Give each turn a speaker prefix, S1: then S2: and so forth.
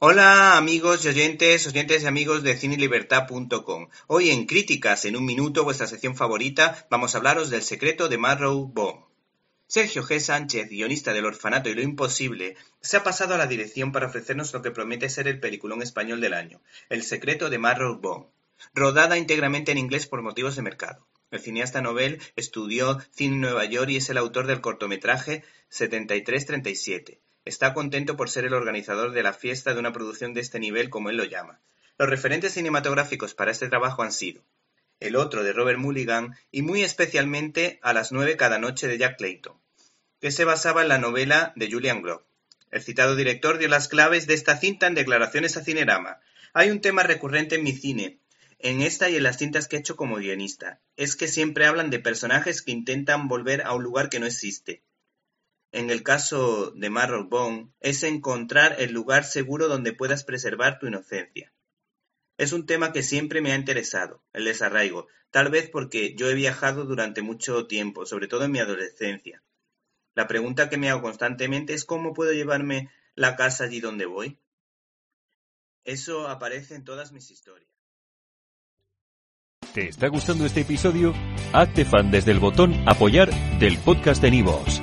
S1: Hola amigos y oyentes, oyentes y amigos de cinelibertad.com. Hoy en Críticas en un minuto, vuestra sección favorita, vamos a hablaros del secreto de Marrow Bone. Sergio G. Sánchez, guionista del Orfanato y lo Imposible, se ha pasado a la dirección para ofrecernos lo que promete ser el peliculón español del año, El secreto de Marrow Bone, rodada íntegramente en inglés por motivos de mercado. El cineasta novel estudió cine en Nueva York y es el autor del cortometraje 7337 Está contento por ser el organizador de la fiesta de una producción de este nivel como él lo llama. Los referentes cinematográficos para este trabajo han sido El otro de Robert Mulligan y muy especialmente A las nueve cada noche de Jack Clayton, que se basaba en la novela de Julian Globe. El citado director dio las claves de esta cinta en declaraciones a Cinerama. Hay un tema recurrente en mi cine, en esta y en las cintas que he hecho como guionista. Es que siempre hablan de personajes que intentan volver a un lugar que no existe. En el caso de Marrowbone, es encontrar el lugar seguro donde puedas preservar tu inocencia. Es un tema que siempre me ha interesado, el desarraigo, tal vez porque yo he viajado durante mucho tiempo, sobre todo en mi adolescencia. La pregunta que me hago constantemente es cómo puedo llevarme la casa allí donde voy. Eso aparece en todas mis historias.
S2: ¿Te está gustando este episodio? Hazte fan desde el botón apoyar del podcast de Nivos.